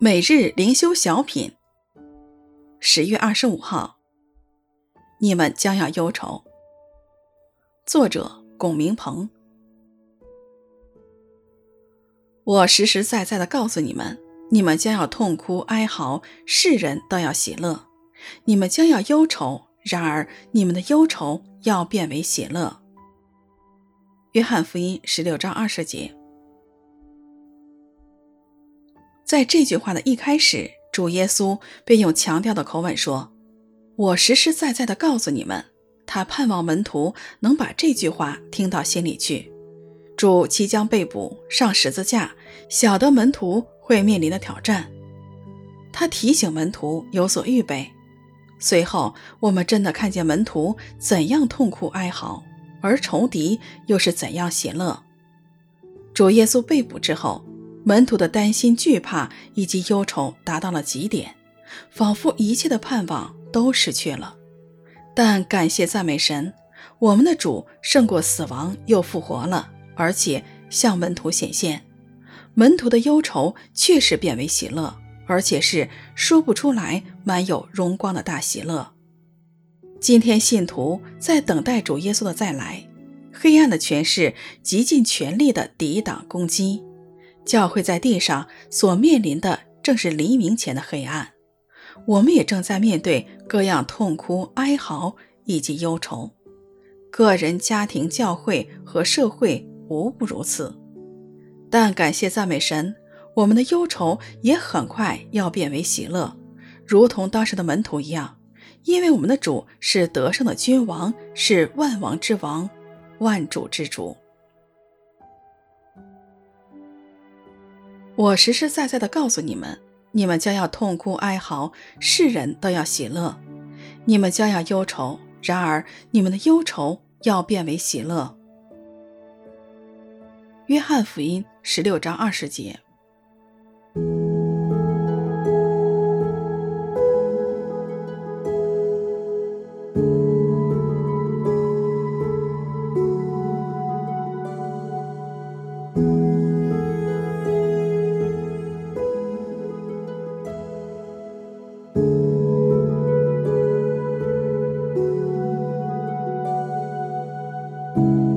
每日灵修小品，十月二十五号，你们将要忧愁。作者：龚明鹏。我实实在在的告诉你们，你们将要痛哭哀嚎，世人都要喜乐；你们将要忧愁，然而你们的忧愁要变为喜乐。约翰福音十六章二十节。在这句话的一开始，主耶稣便用强调的口吻说：“我实实在在的告诉你们，他盼望门徒能把这句话听到心里去。主即将被捕上十字架，晓得门徒会面临的挑战，他提醒门徒有所预备。随后，我们真的看见门徒怎样痛苦哀嚎，而仇敌又是怎样喜乐。主耶稣被捕之后。”门徒的担心、惧怕以及忧愁达到了极点，仿佛一切的盼望都失去了。但感谢赞美神，我们的主胜过死亡，又复活了，而且向门徒显现。门徒的忧愁确实变为喜乐，而且是说不出来、满有荣光的大喜乐。今天信徒在等待主耶稣的再来，黑暗的权势极尽全力地抵挡攻击。教会在地上所面临的正是黎明前的黑暗，我们也正在面对各样痛哭、哀嚎以及忧愁，个人、家庭、教会和社会无不如此。但感谢赞美神，我们的忧愁也很快要变为喜乐，如同当时的门徒一样，因为我们的主是得胜的君王，是万王之王，万主之主。我实实在在的告诉你们，你们将要痛哭哀嚎，世人都要喜乐；你们将要忧愁，然而你们的忧愁要变为喜乐。约翰福音十六章二十节。Bye.